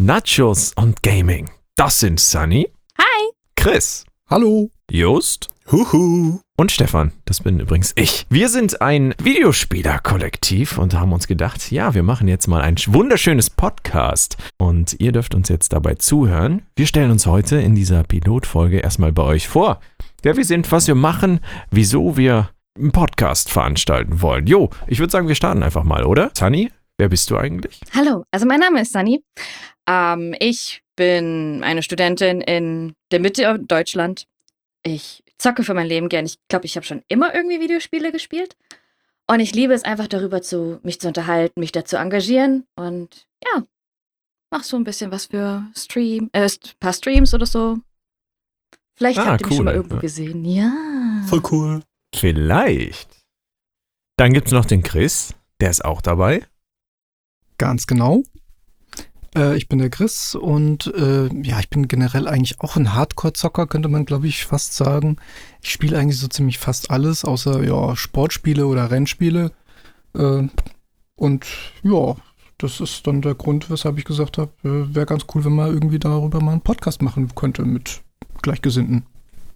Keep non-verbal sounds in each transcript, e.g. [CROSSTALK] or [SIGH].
Nachos und Gaming. Das sind Sunny. Hi. Chris. Hallo. Just. Huhu. Und Stefan. Das bin übrigens ich. Wir sind ein Videospieler-Kollektiv und haben uns gedacht, ja, wir machen jetzt mal ein wunderschönes Podcast. Und ihr dürft uns jetzt dabei zuhören. Wir stellen uns heute in dieser Pilotfolge erstmal bei euch vor. Wer wir sind, was wir machen, wieso wir einen Podcast veranstalten wollen. Jo, ich würde sagen, wir starten einfach mal, oder? Sunny, wer bist du eigentlich? Hallo, also mein Name ist Sunny. Ähm, ich bin eine Studentin in der Mitte Deutschland. Ich zocke für mein Leben gern. Ich glaube, ich habe schon immer irgendwie Videospiele gespielt. Und ich liebe es einfach darüber zu, mich zu unterhalten, mich dazu engagieren und ja, mach so ein bisschen was für Stream, äh, ein paar Streams oder so. Vielleicht Ah, habt ihr mich schon mal cool. irgendwo gesehen. Ja. Voll cool. Vielleicht. Dann gibt es noch den Chris, der ist auch dabei. Ganz genau. Äh, ich bin der Chris und äh, ja, ich bin generell eigentlich auch ein Hardcore-Zocker, könnte man glaube ich fast sagen. Ich spiele eigentlich so ziemlich fast alles, außer ja, Sportspiele oder Rennspiele. Äh, und ja, das ist dann der Grund, weshalb ich gesagt habe, äh, wäre ganz cool, wenn man irgendwie darüber mal einen Podcast machen könnte mit Gleichgesinnten.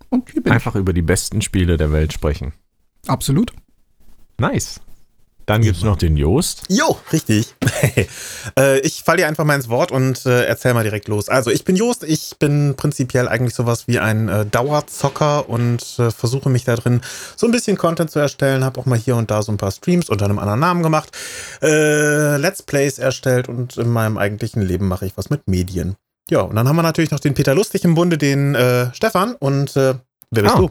Und hier bin Einfach über die besten Spiele der Welt sprechen. ich. Absolut. Nice. Dann gibt es noch den Jost. Jo, richtig. [LAUGHS] äh, ich falle dir einfach mal ins Wort und äh, erzähl mal direkt los. Also, ich bin Jost. Ich bin prinzipiell eigentlich sowas wie ein äh, Dauerzocker und äh, versuche mich da drin so ein bisschen Content zu erstellen. Habe auch mal hier und da so ein paar Streams unter einem anderen Namen gemacht. Äh, Let's Plays erstellt und in meinem eigentlichen Leben mache ich was mit Medien. Ja, und dann haben wir natürlich noch den Peter Lustig im Bunde, den äh, Stefan. Und wer bist Ah. du?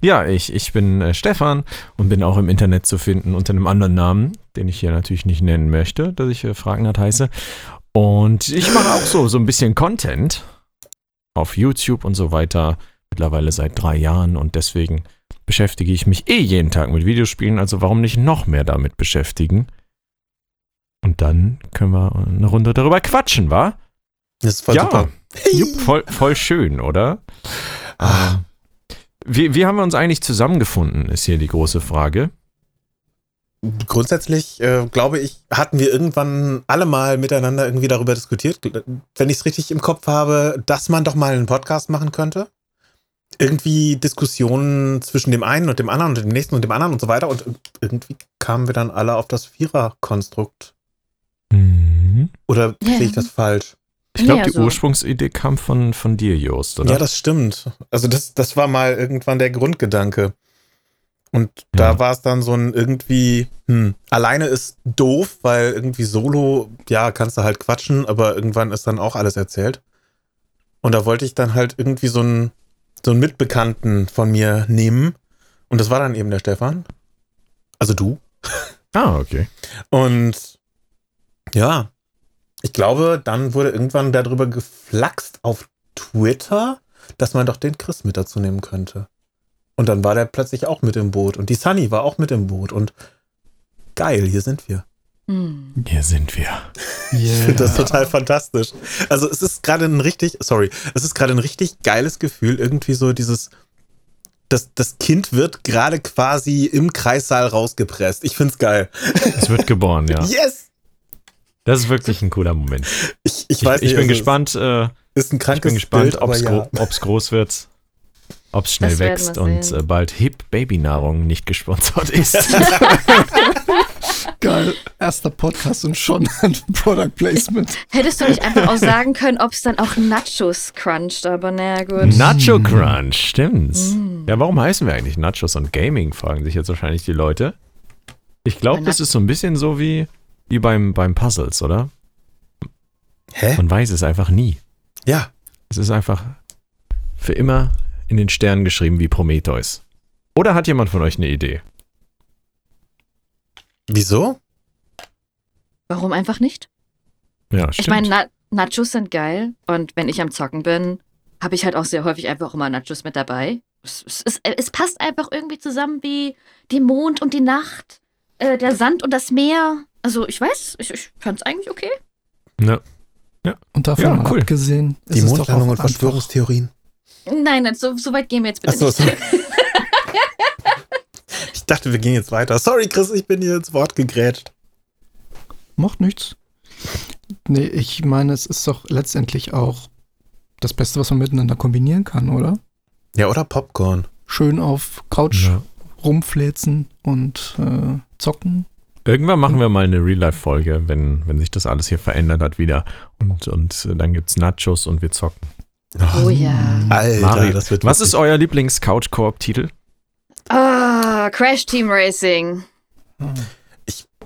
Ja, ich, ich bin äh, Stefan und bin auch im Internet zu finden unter einem anderen Namen, den ich hier natürlich nicht nennen möchte, dass ich äh, Fragenhard heiße. Und ich mache auch so, so ein bisschen Content auf YouTube und so weiter, mittlerweile seit drei Jahren und deswegen beschäftige ich mich eh jeden Tag mit Videospielen, also warum nicht noch mehr damit beschäftigen? Und dann können wir eine Runde darüber quatschen, wa? Das ist voll ja, super. Jupp, voll, voll schön, oder? Ah. Wie, wie haben wir uns eigentlich zusammengefunden, ist hier die große Frage. Grundsätzlich, äh, glaube ich, hatten wir irgendwann alle mal miteinander irgendwie darüber diskutiert, wenn ich es richtig im Kopf habe, dass man doch mal einen Podcast machen könnte. Irgendwie Diskussionen zwischen dem einen und dem anderen und dem nächsten und dem anderen und so weiter. Und irgendwie kamen wir dann alle auf das Vierer-Konstrukt. Oder Ja. sehe ich das falsch? Ich glaube, Ja, die so. Ursprungsidee kam von, von dir, Jost, oder? Ja, das stimmt. Also das, das war mal irgendwann der Grundgedanke. Und da Ja. war es dann so ein irgendwie, hm, alleine ist doof, weil irgendwie solo, ja, kannst du halt quatschen, aber irgendwann ist dann auch alles erzählt. Und da wollte ich dann halt irgendwie so einen, so einen Mitbekannten von mir nehmen. Und das war dann eben der Stefan. Also du. ah, okay. Und ja, ich glaube, dann wurde irgendwann darüber geflaxt auf Twitter, dass man doch den Chris mit dazu nehmen könnte. Und dann war der plötzlich auch mit im Boot. Und die Sunny war auch mit im Boot. Und geil, hier sind wir. Hm. Hier sind wir. Ich finde das total fantastisch. Also es ist gerade ein richtig, sorry, es ist gerade ein richtig geiles Gefühl, irgendwie so dieses, das, das Kind wird gerade quasi im Kreissaal rausgepresst. Ich find's geil. Es wird geboren, ja. [LAUGHS] Yes! Das ist wirklich ein cooler Moment. Ich, ich Ich, weiß ich nicht, bin gespannt, äh, Ist ein ich krankes bin gespannt, ob es ja. groß wird, ob es schnell Das wächst und sehen. äh, bald Hip Babynahrung nicht gesponsert ist. [LAUGHS] Geil. Erster Podcast und schon [LAUGHS] ein Product Placement. Hättest du nicht einfach auch sagen können, ob es dann auch Nachos cruncht, aber naja, gut. Nacho Crunch, stimmt's. Mm. Ja, warum heißen wir eigentlich Nachos und Gaming, fragen sich jetzt wahrscheinlich die Leute. Ich glaube, das ist so ein bisschen so wie, wie beim, beim Puzzles, oder? Hä? Man weiß es einfach nie. Ja. Es ist einfach für immer in den Sternen geschrieben wie Prometheus. Oder hat jemand von euch eine Idee? Wieso? Warum einfach nicht? Ja, stimmt. Ich meine, Na Nachos sind geil und wenn ich am Zocken bin, habe ich halt auch sehr häufig einfach immer Nachos mit dabei. Es, es, es, es passt einfach irgendwie zusammen wie die Mond und die Nacht, äh, der Sand und das Meer. Also ich weiß, ich, ich fand es eigentlich okay. ja. Und davon Ja, cool. abgesehen, ist Die es doch Mondlandung und Verschwörungstheorien. Nein, nein, so, so weit gehen wir jetzt bitte Achso, nicht. so. [LAUGHS] ich dachte, wir gehen jetzt weiter. Sorry, Chris, ich bin dir ins Wort gegrätscht. Macht nichts. Nee, ich meine, es ist doch letztendlich auch das Beste, was man miteinander kombinieren kann, oder? Ja, oder Popcorn. Schön auf Couch Ja. rumfläzen und äh, zocken. Irgendwann machen wir mal eine Real-Life-Folge, wenn, wenn sich das alles hier verändert hat wieder. Und, und äh, dann gibt's Nachos und wir zocken. Oh ja. Alter, Mario, das wird was ist euer Lieblings-Couch-Koop-Titel? Ah, Crash Team Racing.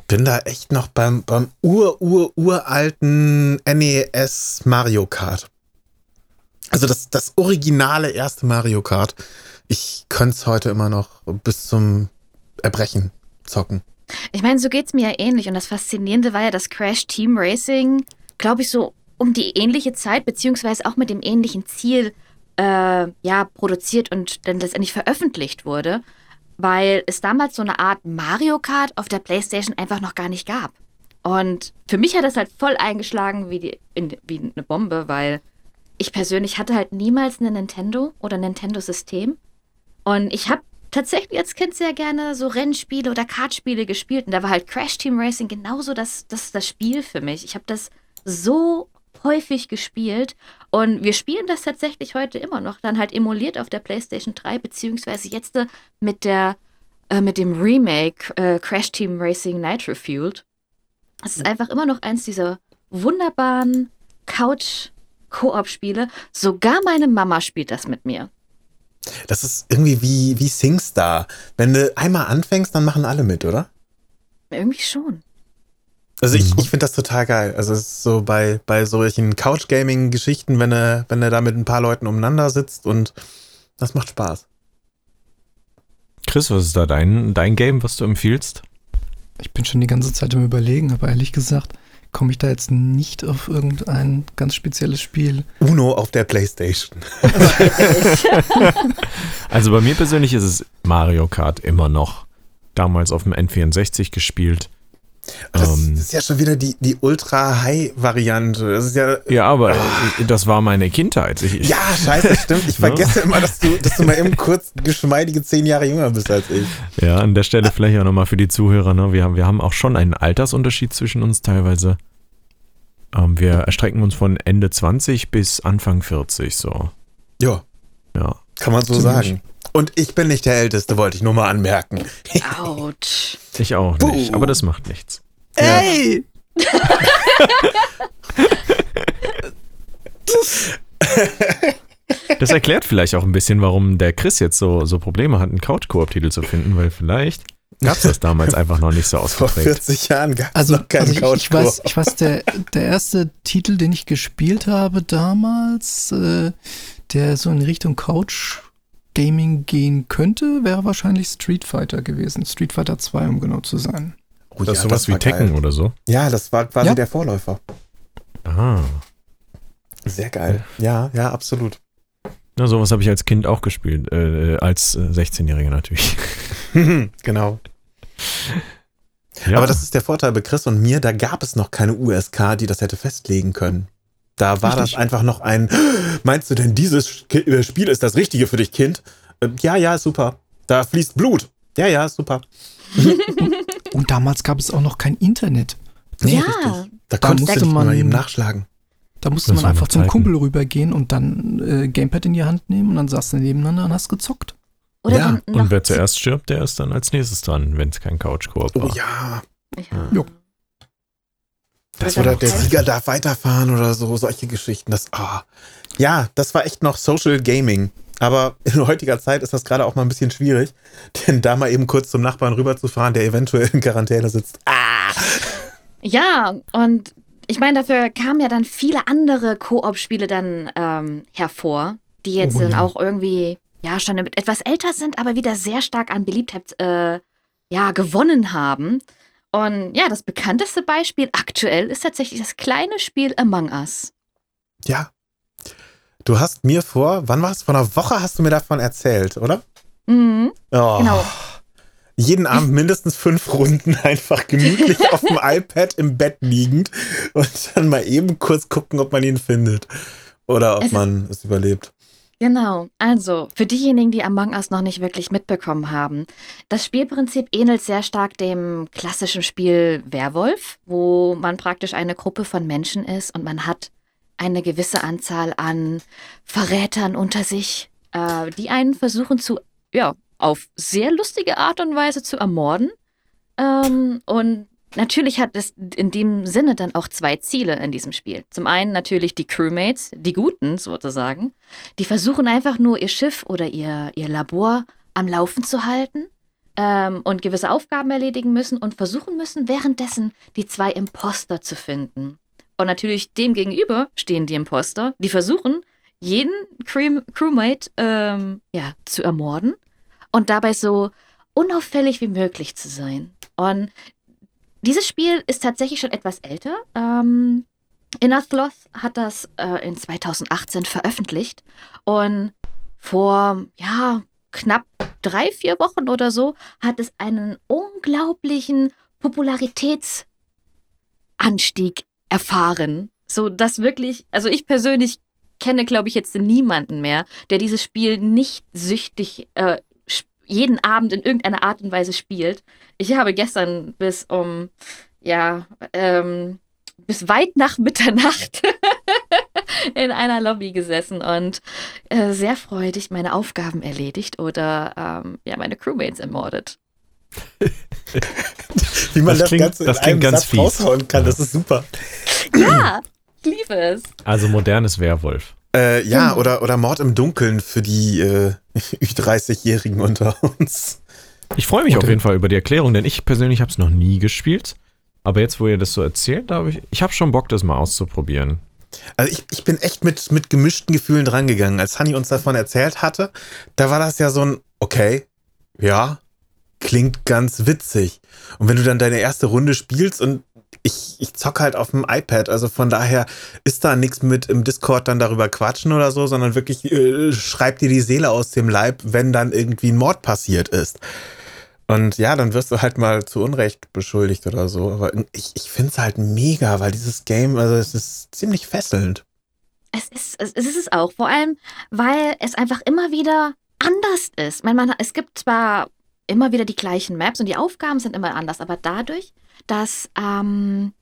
bin da echt noch beim, beim ur, ur, uralten NES Mario Kart. Also das, das originale erste Mario Kart. Ich könnte es heute immer noch bis zum Erbrechen zocken. Ich meine, so geht's mir ja ähnlich. Und das Faszinierende war ja, dass Crash Team Racing, glaube ich, so um die ähnliche Zeit, beziehungsweise auch mit dem ähnlichen Ziel, äh, ja, produziert und dann letztendlich veröffentlicht wurde, weil es damals so eine Art Mario Kart auf der PlayStation einfach noch gar nicht gab. Und für mich hat das halt voll eingeschlagen wie, die, in, wie eine Bombe, weil ich persönlich hatte halt niemals eine Nintendo oder Nintendo-System. Und ich habe tatsächlich als Kind sehr gerne so Rennspiele oder Kartspiele gespielt. Und da war halt Crash Team Racing genauso das, das, das Spiel für mich. Ich habe das so häufig gespielt. Und wir spielen das tatsächlich heute immer noch. Dann halt emuliert auf der PlayStation 3, beziehungsweise jetzt äh, mit der äh, mit dem Remake äh, Crash Team Racing Nitro Fueled. Es ist einfach immer noch eins dieser wunderbaren Couch-Koop-Spiele. Sogar meine Mama spielt das mit mir. Das ist irgendwie wie, wie SingStar. Wenn du einmal anfängst, dann machen alle mit, oder? Irgendwie schon. Also ich, Mhm. ich finde das total geil. Also es ist so bei, bei solchen Couch-Gaming-Geschichten, wenn du, wenn du da mit ein paar Leuten umeinander sitzt und das macht Spaß. Chris, was ist da dein, dein Game, was du empfiehlst? Ich bin schon die ganze Zeit im Überlegen, aber ehrlich gesagt komme ich da jetzt nicht auf irgendein ganz spezielles Spiel. Uno auf der Playstation. [LAUGHS] Also bei mir persönlich ist es Mario Kart immer noch. Damals auf dem N64 gespielt. Das Ähm. ist ja schon wieder die, die Ultra-High-Variante. Das ist ja. Ja, aber äh, das war meine Kindheit. Ich, Ja, scheiße, stimmt. Ich [LAUGHS] vergesse immer, dass du, dass du mal eben kurz geschmeidige zehn Jahre jünger bist als ich. Ja, an der Stelle vielleicht auch nochmal für die Zuhörer. Ne? Wir, haben, wir haben auch schon einen Altersunterschied zwischen uns teilweise. Ähm, wir erstrecken uns von Ende 20 bis Anfang 40 so. Ja, Ja. kann man so Ziemlich. sagen. Und ich bin nicht der Älteste, wollte ich nur mal anmerken. Autsch. Ich auch nicht, Buh. aber das macht nichts. Ey! [LAUGHS] Das erklärt vielleicht auch ein bisschen, warum der Chris jetzt so, so Probleme hat, einen Couch-Koop-Titel zu finden, weil vielleicht gab es das damals einfach noch nicht so [LAUGHS] Vor ausgeprägt. 40 Jahren gab es Also, noch keinen also ich, ich Couch-Koop. weiß, ich weiß der, der erste Titel, den ich gespielt habe damals, äh, der so in Richtung Couch Gaming gehen könnte, wäre wahrscheinlich Street Fighter gewesen. Street Fighter 2, um genau zu sein. Oh, Das ist ja, sowas wie war Tekken geil. oder so. Ja, das war quasi Ja. der Vorläufer. Ah. Sehr geil. Ja, ja, absolut. Na, sowas habe ich als Kind auch gespielt. Äh, als äh, 16-Jähriger natürlich. [LAUGHS] genau. Ja. Aber das ist der Vorteil bei Chris und mir, da gab es noch keine USK, die das hätte festlegen können. Da war Richtig. das einfach noch ein, meinst du denn, dieses äh, Spiel ist das Richtige für dich, Kind? Äh, Ja, ja, super. Da fließt Blut. Ja, ja, super. [LAUGHS] Und damals gab es auch noch kein Internet. Ja. Da Da konntest musste man- mal eben nachschlagen. Da musste Das man einfach zum. Kumpel rübergehen und dann äh, Gamepad in die Hand nehmen und dann saß du nebeneinander und hast gezockt. Oder Ja, Und wer zuerst stirbt, der ist dann als nächstes dran, wenn es kein Couch-Koop war. Oh ja. Ja. Jo. Das Oder der Sieger darf weiterfahren oder so, solche Geschichten. Das, ah. Ja, das war echt noch Social Gaming. Aber in heutiger Zeit ist das gerade auch mal ein bisschen schwierig, [LAUGHS] denn da mal eben kurz zum Nachbarn rüberzufahren, der eventuell in Quarantäne sitzt. Ah! Ja, und ich meine, dafür kamen ja dann viele andere Koop-Spiele dann ähm, hervor, die jetzt Oh dann ja. auch irgendwie, ja, schon etwas älter sind, aber wieder sehr stark an Beliebtheit äh, ja, gewonnen haben. Und ja, das bekannteste Beispiel aktuell ist tatsächlich das kleine Spiel Among Us. Ja. Du hast mir vor, wann war es? Vor einer Woche hast du mir davon erzählt, oder? Mhm, Oh. genau. Jeden Abend mindestens fünf Runden einfach gemütlich [LAUGHS] auf dem iPad im Bett liegend und dann mal eben kurz gucken, ob man ihn findet. Oder ob Es man es überlebt. Genau, also für diejenigen, die Among Us noch nicht wirklich mitbekommen haben, das Spielprinzip ähnelt sehr stark dem klassischen Spiel Werwolf, wo man praktisch eine Gruppe von Menschen ist und man hat eine gewisse Anzahl an Verrätern unter sich, äh, die einen versuchen zu, ja, auf sehr lustige Art und Weise zu ermorden. Ähm, und natürlich hat es in dem Sinne dann auch zwei Ziele in diesem Spiel. Zum einen natürlich die Crewmates, die Guten sozusagen, die versuchen einfach nur ihr Schiff oder ihr, ihr Labor am Laufen zu halten ähm, und gewisse Aufgaben erledigen müssen und versuchen müssen, währenddessen die zwei Imposter zu finden. Und natürlich dem gegenüber stehen die Imposter, die versuchen, jeden Crew Crewmate ähm, ja, zu ermorden und dabei so unauffällig wie möglich zu sein. Und dieses Spiel ist tatsächlich schon etwas älter. Ähm, Innersloth hat das äh, in 2018 veröffentlicht und vor, ja, knapp drei, vier Wochen oder so hat es einen unglaublichen Popularitätsanstieg erfahren. So dass wirklich, also ich persönlich kenne, glaube ich, jetzt niemanden mehr, der dieses Spiel nicht süchtig äh, jeden Abend in irgendeiner Art und Weise spielt. Ich habe gestern bis um, ja, ähm, bis weit nach Mitternacht [LAUGHS] in einer Lobby gesessen und äh, sehr freudig meine Aufgaben erledigt oder ähm, ja, meine Crewmates ermordet. [LAUGHS] Wie man Das das, klingt- Ganze das in klingt einem ganz Satz fies. raushauen kann, das ist super. Ja, ich liebe es. Also modernes Werwolf. Äh, ja, Genau. oder, oder Mord im Dunkeln für die äh, [LAUGHS] Ü30-Jährigen unter uns. Ich freue mich Okay. auf jeden Fall über die Erklärung, denn ich persönlich habe es noch nie gespielt. Aber jetzt, wo ihr das so erzählt, da habe ich, ich habe schon Bock, das mal auszuprobieren. Also ich, ich bin echt mit, mit gemischten Gefühlen drangegangen. Als Honey uns davon erzählt hatte, da war das ja so ein, okay, ja, klingt ganz witzig. Und wenn du dann deine erste Runde spielst und ich, ich zock halt auf dem iPad, also von daher ist da nichts mit im Discord dann darüber quatschen oder so, sondern wirklich äh, schreib dir die Seele aus dem Leib, wenn dann irgendwie ein Mord passiert ist. Und ja, dann wirst du halt mal zu Unrecht beschuldigt oder so. Aber ich, ich finde es halt mega, weil dieses Game, also es ist ziemlich fesselnd. Es ist, es ist es auch. Vor allem, weil es einfach immer wieder anders ist. Meine, man, es gibt zwar immer wieder die gleichen Maps und die Aufgaben sind immer anders, aber dadurch, dass ähm,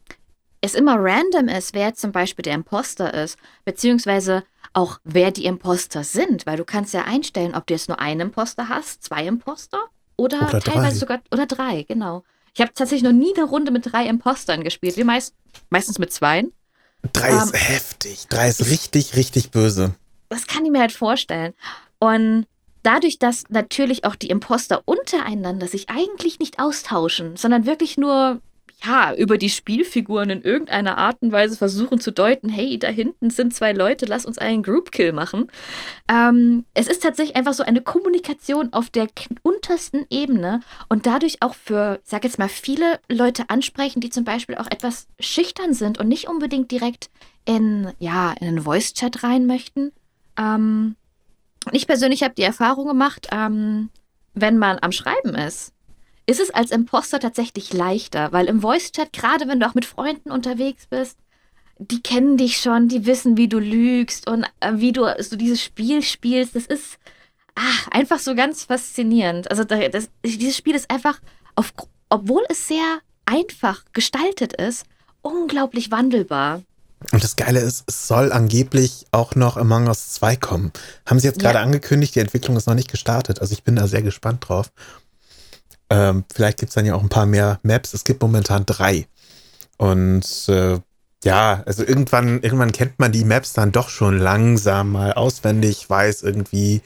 es immer random ist, wer zum Beispiel der Imposter ist, beziehungsweise auch wer die Imposter sind, weil du kannst ja einstellen, ob du jetzt nur einen Imposter hast, zwei Imposter oder, Oder teilweise drei. sogar oder drei, genau. Ich habe tatsächlich noch nie eine Runde mit drei Impostern gespielt. Wir meist, meistens mit zweien. Drei Ähm, ist heftig. Drei ist richtig, richtig böse. das kann ich mir halt vorstellen. Und dadurch, dass natürlich auch die Imposter untereinander sich eigentlich nicht austauschen, sondern wirklich nur ja, über die Spielfiguren in irgendeiner Art und Weise versuchen zu deuten, hey, da hinten sind zwei Leute, lass uns einen Groupkill machen. Ähm, es ist tatsächlich einfach so eine Kommunikation auf der untersten Ebene und dadurch auch für, sag jetzt mal, viele Leute ansprechen, die zum Beispiel auch etwas schüchtern sind und nicht unbedingt direkt in, ja, in einen Voice-Chat rein möchten. Ähm, ich persönlich habe die Erfahrung gemacht, ähm, wenn man am Schreiben ist, ist es als Imposter tatsächlich leichter, weil im Voice-Chat, gerade wenn du auch mit Freunden unterwegs bist, die kennen dich schon, die wissen, wie du lügst und äh, wie du so dieses Spiel spielst. Das ist ach, einfach so ganz faszinierend. Also da- das, dieses Spiel ist einfach, auf, obwohl es sehr einfach gestaltet ist, unglaublich wandelbar. Und das Geile ist, es soll angeblich auch noch Among Us 2 kommen. Haben sie jetzt Ja. gerade angekündigt, die Entwicklung ist noch nicht gestartet. Also ich bin da sehr gespannt drauf. Ähm, vielleicht gibt es dann ja auch ein paar mehr Maps. Es gibt momentan drei. Und äh, ja, also irgendwann, irgendwann kennt man die Maps dann doch schon langsam mal auswendig, weiß irgendwie,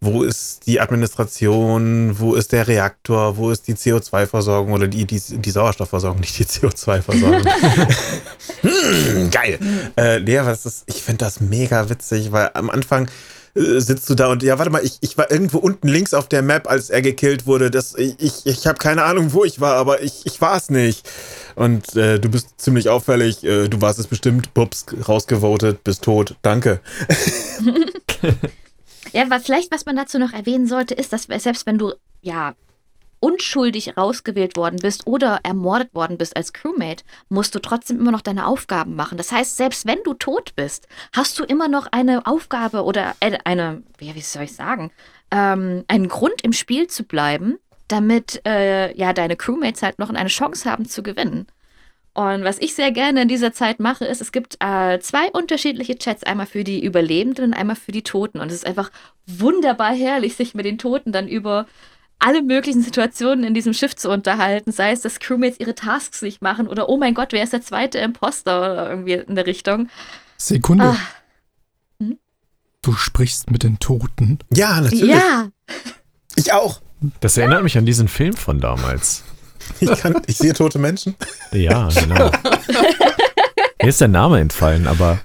wo ist die Administration, wo ist der Reaktor, wo ist die CO2-Versorgung oder die, die, die Sauerstoffversorgung, nicht die CO2-Versorgung. [LAUGHS] hm, geil. Äh, aber das ist, ich finde das mega witzig, weil am Anfang äh, sitzt du da und ja, warte mal, ich, ich war irgendwo unten links auf der Map, als er gekillt wurde. Das, ich ich, ich habe keine Ahnung, wo ich war, aber ich, ich war es nicht. Und äh, du bist ziemlich auffällig, äh, du warst es bestimmt, pups, rausgevotet, bist tot, danke. [LAUGHS] [LAUGHS] Ja, was vielleicht, was man dazu noch erwähnen sollte, ist, dass selbst wenn du ja unschuldig rausgewählt worden bist oder ermordet worden bist als Crewmate, musst du trotzdem immer noch deine Aufgaben machen. Das heißt, selbst wenn du tot bist, hast du immer noch eine Aufgabe oder äh, eine, wie, wie soll ich sagen, ähm, einen Grund im Spiel zu bleiben, damit äh, ja deine Crewmates halt noch eine Chance haben zu gewinnen. Und was ich sehr gerne in dieser Zeit mache, ist, es gibt äh, zwei unterschiedliche Chats, einmal für die Überlebenden und einmal für die Toten. Und es ist einfach wunderbar herrlich, sich mit den Toten dann über alle möglichen Situationen in diesem Schiff zu unterhalten, sei es, dass Crewmates ihre Tasks nicht machen oder oh mein Gott, wer ist der zweite Imposter oder irgendwie in der Richtung. Sekunde. Ah, Du sprichst mit den Toten. Ja, natürlich. ja, [LAUGHS] Ich auch. Das erinnert mich an diesen Film von damals. [LAUGHS] Ich, kann, ich sehe tote Menschen. Ja, genau. [LAUGHS] Mir ist der Name entfallen, aber.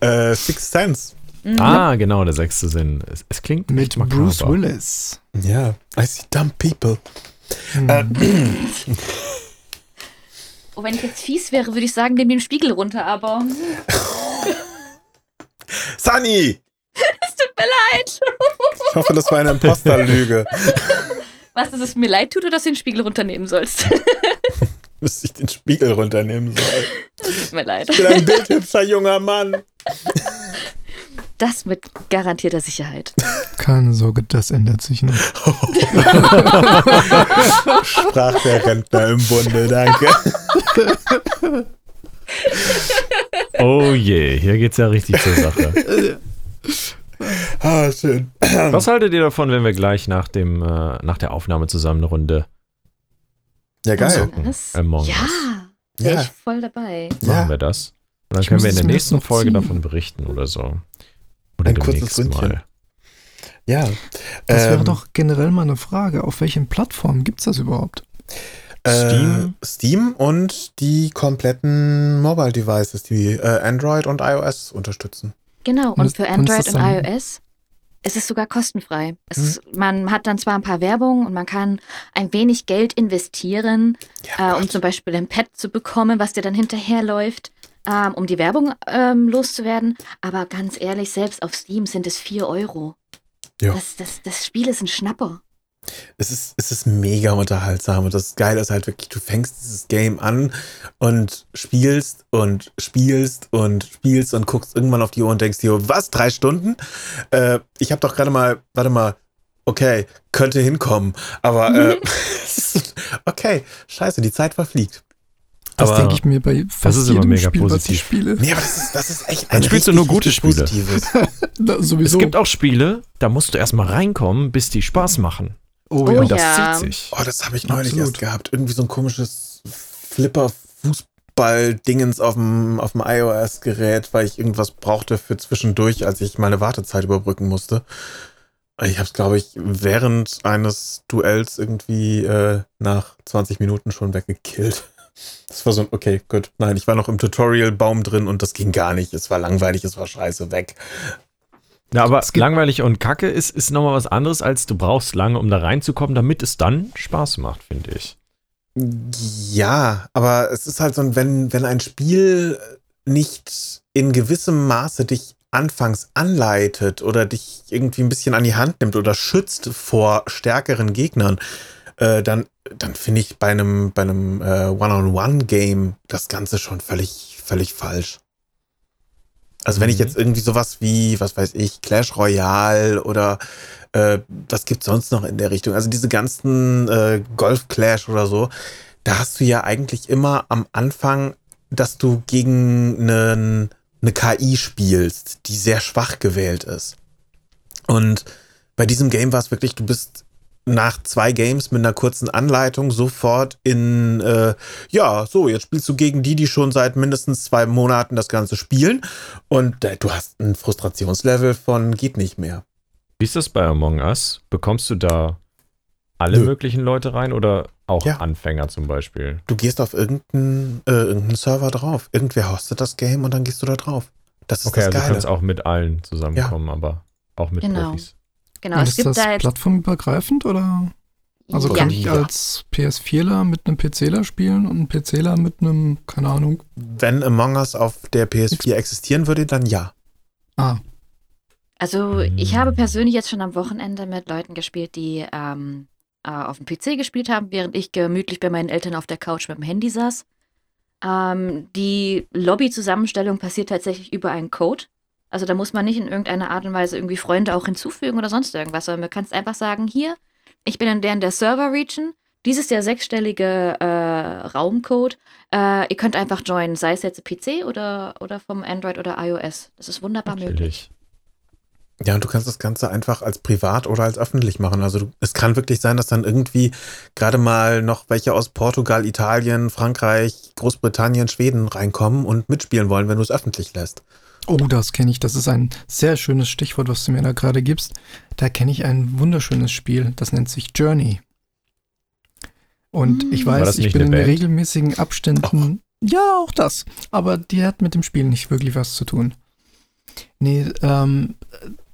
Äh, Sixth Sense. Ah, genau, der sechste Sinn. Es, es klingt Mit. Bruce Willis. Ja. I see dumb people. [LAUGHS] oh, wenn ich jetzt fies wäre, würde ich sagen, nimm den Spiegel runter, aber [LAUGHS] Sunny! tut mir leid. Ich hoffe, das war eine Imposterlüge. [LAUGHS] Was, dass es mir leid tut oder dass du den Spiegel runternehmen sollst? Müsste ich den Spiegel runternehmen sollen. tut mir leid. Ich bin ein bildhübscher junger Mann. Das mit garantierter Sicherheit. Keine Sorge, das ändert sich noch. [LAUGHS] Sprach der Rentner im Bunde, danke. Oh je, hier geht's ja richtig zur Sache. Ah, schön. Was haltet ihr davon, wenn wir gleich nach, dem, äh, nach der Aufnahme zusammen eine Runde Ja, geil. Among? Among ja, Us. wäre Ja. ich voll dabei. machen Ja. wir das? Und dann Ich können wir in der nächsten Folge davon berichten oder so. Oder Ein kurzes Ründchen. mal. Ja. Das wäre Ähm, doch generell mal eine Frage. Auf welchen Plattformen gibt's das überhaupt? Steam? Äh, Steam und die kompletten Mobile Devices, die äh, Android und iOS unterstützen. Genau, Und und für Android und dann- iOS ist es sogar kostenfrei. Es Hm. ist, man hat dann zwar ein paar Werbung und man kann ein wenig Geld investieren, Ja, äh, um zum Beispiel ein Pad zu bekommen, was dir dann hinterherläuft, ähm, um die Werbung ähm, loszuwerden. Aber ganz ehrlich, selbst auf Steam sind es 4 Euro. Ja. Das, das, das Spiel ist ein Schnapper. Es ist, es ist mega unterhaltsam und das Geile ist halt wirklich, du fängst dieses Game an und spielst und spielst und spielst und guckst irgendwann auf die Uhr und denkst dir, was, drei Stunden? Äh, ich habe doch gerade mal, warte mal, okay, könnte hinkommen, aber äh, [LAUGHS] okay, scheiße, die Zeit verfliegt. Das denke ich mir bei fast ist immer jedem mega Spiel, was positiv. ich spiele. Nee, aber das ist, das ist echt Dann ein spielst du nur gute Spiele. Positives. [LAUGHS] Da, Es gibt auch Spiele, da musst du erstmal reinkommen, bis die Spaß machen. Oh, Oh ja. Und das Ja. zieht sich. Oh, das habe ich neulich Absolut. erst gehabt. Irgendwie so ein komisches Flipper-Fußball-Dingens auf dem, auf dem iOS-Gerät, weil ich irgendwas brauchte für zwischendurch, als ich meine Wartezeit überbrücken musste. Ich habe es, glaube ich, während eines Duells irgendwie äh, nach 20 Minuten schon weggekillt. Das war so ein, okay, gut. Nein, ich war noch im Tutorial-Baum drin und das ging gar nicht. Es war langweilig, es war scheiße, weg. Ja, aber langweilig und kacke ist, ist nochmal was anderes, als du brauchst lange, um da reinzukommen, damit es dann Spaß macht, finde ich. Ja, aber es ist halt so, wenn, wenn ein Spiel nicht in gewissem Maße dich anfangs anleitet oder dich irgendwie ein bisschen an die Hand nimmt oder schützt vor stärkeren Gegnern, äh, dann, dann finde ich bei einem, bei einem äh, One-on-One-Game das Ganze schon völlig, völlig falsch. Also wenn ich Mhm. jetzt irgendwie sowas wie, was weiß ich, Clash Royale oder äh, was gibt's sonst noch in der Richtung? Also diese ganzen äh, Golf Clash oder so, da hast du ja eigentlich immer am Anfang, dass du gegen einen, eine KI spielst, die sehr schwach gewählt ist. Und bei diesem Game war es wirklich, du bist nach zwei Games mit einer kurzen Anleitung sofort in, äh, ja, so, jetzt spielst du gegen die, die schon seit mindestens zwei Monaten das Ganze spielen. Und äh, du hast ein Frustrationslevel von geht nicht mehr. Wie ist das bei Among Us? Bekommst du da alle Nö. möglichen Leute rein oder auch Ja. Anfänger zum Beispiel? Du gehst auf irgendeinen, äh, irgendeinen Server drauf. Irgendwer hostet das Game und dann gehst du da drauf. Das ist Okay, das also du Geile. kannst auch mit allen zusammenkommen, aber auch mit Genau. Profis. Genau, Und es ist gibt das da jetzt. plattformübergreifend oder? Also ja. kann ich als PS4ler mit einem PCler spielen und ein PCler mit einem, keine Ahnung. Wenn Among Us auf der PS4 existieren würde, dann ja. Ah, Also ich habe persönlich jetzt schon am Wochenende mit Leuten gespielt, die ähm, äh, auf dem PC gespielt haben, während ich gemütlich bei meinen Eltern auf der Couch mit dem Handy saß. Ähm, die Lobby-Zusammenstellung passiert tatsächlich über einen Code. Also da muss man nicht in irgendeiner Art und Weise irgendwie Freunde auch hinzufügen oder sonst irgendwas, sondern man kann es einfach sagen, hier, ich bin in der, in der Server-Region, dies ist der sechsstellige äh, Raumcode. Äh, ihr könnt einfach joinen, sei es jetzt PC oder, oder vom Android oder iOS. Das ist wunderbar Natürlich. möglich. Ja, und du kannst das Ganze einfach als privat oder als öffentlich machen. Also du, es kann wirklich sein, dass dann irgendwie gerade mal noch welche aus Portugal, Italien, Frankreich, Großbritannien, Schweden reinkommen und mitspielen wollen, wenn du es öffentlich lässt. Oh, das kenne ich. Das ist ein sehr schönes Stichwort, was du mir da gerade gibst. Da kenne ich ein wunderschönes Spiel. Das nennt sich Journey. Und ich War weiß, ich bin in Band? regelmäßigen Abständen. Ja, auch das. Aber die hat mit dem Spiel nicht wirklich was zu tun. Nee, ähm,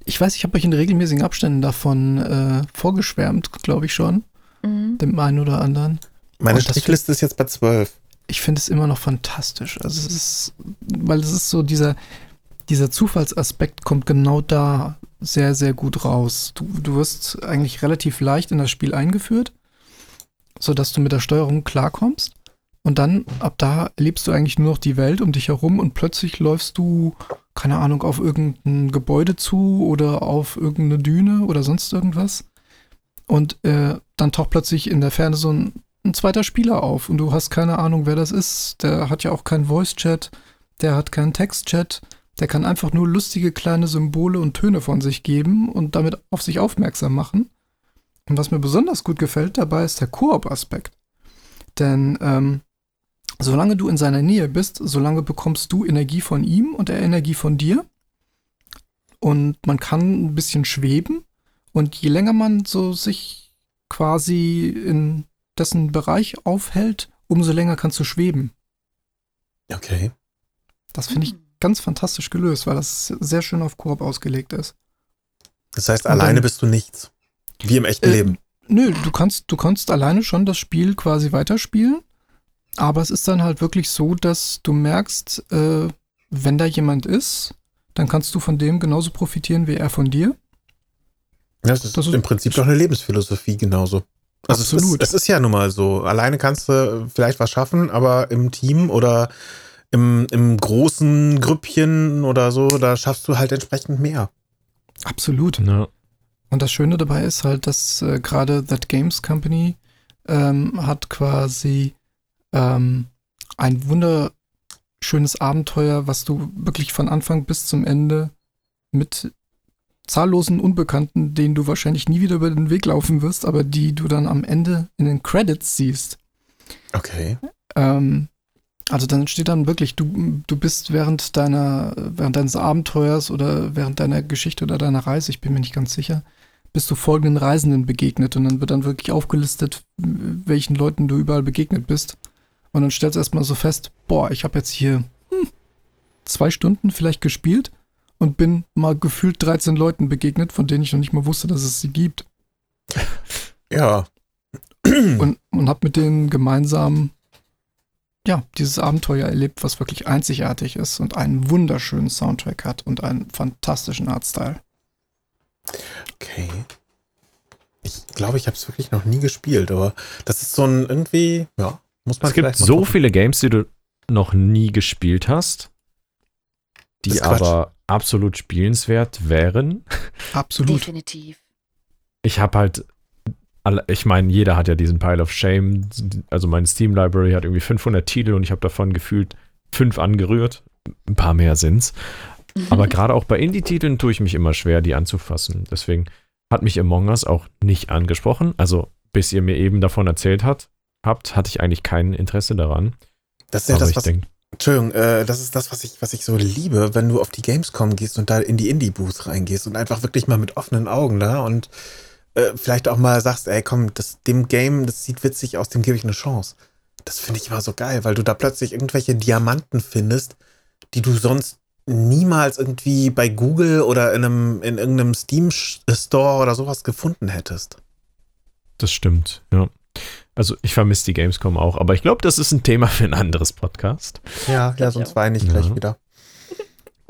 ich weiß, ich habe euch in regelmäßigen Abständen davon äh, vorgeschwärmt, glaube ich schon. Mhm. Dem einen oder anderen. Meine Strichliste ist jetzt bei zwölf. ich finde es immer noch fantastisch. Also es ist, weil es ist so dieser, dieser Zufallsaspekt kommt genau da sehr, sehr gut raus. Du, du wirst eigentlich relativ leicht in das Spiel eingeführt, sodass du mit der Steuerung klarkommst. Und dann, ab da erlebst du eigentlich nur noch die Welt um dich herum und plötzlich läufst du, keine Ahnung, auf irgendein Gebäude zu oder auf irgendeine Düne oder sonst irgendwas. Und äh, dann taucht plötzlich in der Ferne so ein, ein zweiter Spieler auf und du hast keine Ahnung, wer das ist. Der hat ja auch keinen Voice-Chat, der hat keinen Text-Chat, der kann einfach nur lustige kleine Symbole und Töne von sich geben und damit auf sich aufmerksam machen. Und was mir besonders gut gefällt dabei ist der Koop-Aspekt. Denn ähm, solange du in seiner Nähe bist, solange bekommst du Energie von ihm und er Energie von dir. Und man kann ein bisschen schweben. Und je länger man so sich quasi in dessen Bereich aufhält, umso länger kannst du schweben. Okay. Das finde ich Mhm. Ganz fantastisch gelöst, weil das sehr schön auf Koop ausgelegt ist. Das heißt, alleine dann- bist du nichts. Wie im echten Äh, Leben. Nö, du kannst, du kannst alleine schon das Spiel quasi weiterspielen, aber es ist dann halt wirklich so, dass du merkst, äh, wenn da jemand ist, dann kannst du von dem genauso profitieren wie er von dir. Ja, das ist, das ist- im Prinzip doch eine Lebensphilosophie genauso. Also Es Absolut. ist, es ist ja nun mal so. Alleine kannst du vielleicht was schaffen, aber im Team oder im, im großen Grüppchen oder so, da schaffst du halt entsprechend mehr. Absolut. Ja. Und das Schöne dabei ist halt, dass äh, gerade That Games Company ähm, hat quasi ähm, ein wunderschönes Abenteuer, was du wirklich von Anfang bis zum Ende mit zahllosen Unbekannten, denen du wahrscheinlich nie wieder über den Weg laufen wirst, aber die du dann am Ende in den Credits siehst. Okay. Ähm, also dann steht dann wirklich, du, du bist während deiner, während deines Abenteuers oder während deiner Geschichte oder deiner Reise, ich bin mir nicht ganz sicher, bist du folgenden Reisenden begegnet und dann wird dann wirklich aufgelistet, welchen Leuten du überall begegnet bist. Und dann stellst du erstmal so fest, boah, ich habe jetzt hier hm, zwei Stunden vielleicht gespielt und bin mal gefühlt 13 Leuten begegnet, von denen ich noch nicht mal wusste, dass es sie gibt. Ja. und, und habe mit denen gemeinsam ja, dieses Abenteuer erlebt, was wirklich einzigartig ist und einen wunderschönen Soundtrack hat und einen fantastischen Artstyle. Okay. Ich glaube, ich habe es wirklich noch nie gespielt, aber das ist so ein irgendwie, ja, muss man Es gibt so gucken. viele Games, die du noch nie gespielt hast, die aber absolut spielenswert wären. Absolut. Definitiv. Ich habe halt, ich meine, jeder hat ja diesen Pile of Shame. Also meine Steam Library hat irgendwie 500 Titel und ich habe davon gefühlt fünf angerührt. Ein paar mehr sind's. Aber gerade auch bei Indie-Titeln tue ich mich immer schwer, die anzufassen. Deswegen hat mich Among Us auch nicht angesprochen. Also bis ihr mir eben davon erzählt hat, habt, hatte ich eigentlich kein Interesse daran. Das ist ja Aber das, ich was, denke, Entschuldigung, äh, das ist das, was ich, was ich so liebe, wenn du auf die Gamescom gehst und da in die Indie-Booth reingehst und einfach wirklich mal mit offenen Augen da und äh, vielleicht auch mal sagst, ey, komm, das, dem Game, das sieht witzig aus, dem gebe ich eine Chance. Das finde ich immer so geil, weil du da plötzlich irgendwelche Diamanten findest, die du sonst niemals irgendwie bei Google oder in einem, in irgendeinem Steam-Store oder sowas gefunden hättest. das stimmt, ja. Also ich vermisse die Gamescom auch, aber ich glaube, das ist ein Thema für ein anderes Podcast. Ja, ja, sonst weine ich Ja. gleich wieder.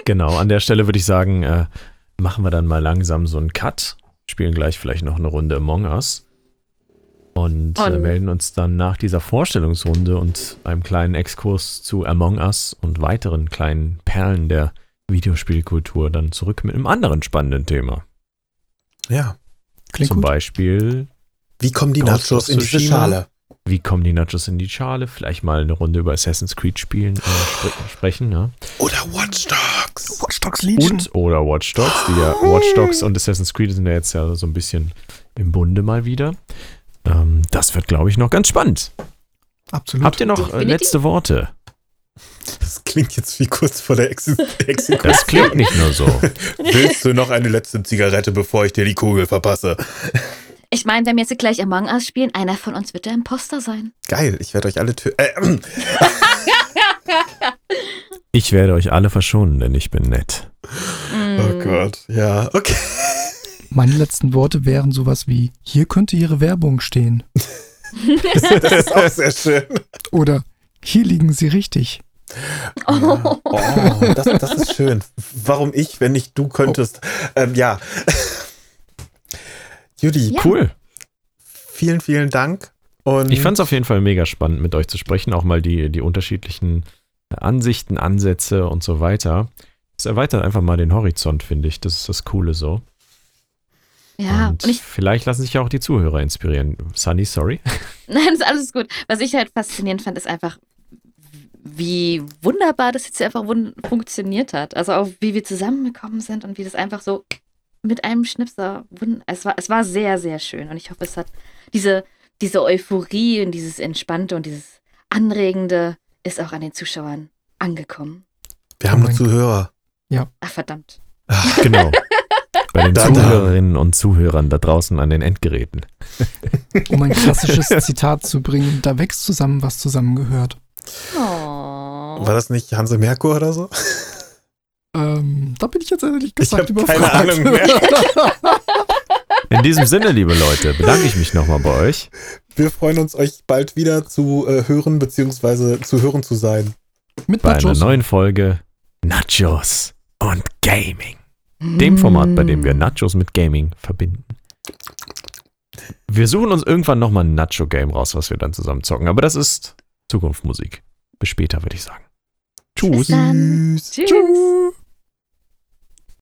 Genau, an der Stelle würde ich sagen, äh, machen wir dann mal langsam so einen Cut. Spielen gleich vielleicht noch eine Runde Among Us. Und, äh, melden uns dann nach dieser Vorstellungsrunde und einem kleinen Exkurs zu Among Us und weiteren kleinen Perlen der Videospielkultur dann zurück mit einem anderen spannenden Thema. Ja. Klingt Zum gut. Beispiel, Wie kommen die Nachos in diese Tsushima? Schale? Wie kommen die Nachos in die Schale? Vielleicht mal eine Runde über Assassin's Creed spielen, äh, spre sprechen, ne? Oder Watch Dogs. Watch Dogs Legion. Und oder Watch Dogs, die ja Watch Dogs und Assassin's Creed sind ja jetzt ja so ein bisschen im Bunde mal wieder. Ähm, das wird, glaube ich, noch ganz spannend. Absolut. Habt ihr noch äh, letzte Worte? Das klingt jetzt wie kurz vor der Exekution. Das klingt nicht nur so. [LAUGHS] Willst du noch eine letzte Zigarette, bevor ich dir die Kugel verpasse? Ich meine, wenn wir jetzt gleich Among Us spielen, einer von uns wird der Imposter sein. Geil, ich werde euch alle töten. Äh, [CLEARS THROAT] Ich werde euch alle verschonen, denn ich bin nett. Mm. oh Gott, ja, okay. Meine letzten Worte wären sowas wie, hier könnte Ihre Werbung stehen. Das ist auch sehr schön. Oder hier liegen Sie richtig. Oh. Oh, das, das ist schön. Warum ich, wenn nicht du könntest? Ähm, ja. Judy, Ja. Cool. vielen, vielen Dank. Und Ich fand es auf jeden Fall mega spannend, mit euch zu sprechen, auch mal die, die unterschiedlichen Ansichten, Ansätze und so weiter. Es erweitert einfach mal den Horizont, finde ich. Das ist das Coole so. Ja, und und ich, vielleicht lassen sich ja auch die Zuhörer inspirieren. Sunny, sorry. [LAUGHS] nein, ist alles gut. Was ich halt faszinierend fand, ist einfach, wie wunderbar das jetzt einfach funktioniert hat. Also auch wie wir zusammengekommen sind und wie das einfach so mit einem Schnipser, es war, es war sehr, sehr schön. Und ich hoffe, es hat diese, diese Euphorie und dieses Entspannte und dieses Anregende ist auch an den Zuschauern angekommen. wir haben Oh nur Zuhörer. Ach, verdammt. Genau. [LAUGHS] Bei den Da, da. Zuhörerinnen und Zuhörern da draußen an den Endgeräten. [LAUGHS] Um ein klassisches [LAUGHS] Zitat zu bringen, da wächst zusammen, was zusammengehört. Oh. War das nicht Hanse Merkur oder so? Ähm, da bin ich jetzt ehrlich Ich gesagt keine überfragt. Ahnung mehr. [LAUGHS] In diesem Sinne, liebe Leute, bedanke ich mich nochmal bei euch. Wir freuen uns, euch bald wieder zu äh, hören, beziehungsweise zu hören zu sein. Mit bei einer Nachos. neuen Folge Nachos und Gaming. Dem Format, bei dem wir Nachos mit Gaming verbinden. Wir suchen uns irgendwann nochmal ein Nacho-Game raus, was wir dann zusammen zocken. Aber das ist Zukunftsmusik. Bis später, würde ich sagen. Tschüss. Tschüss. Tschüss.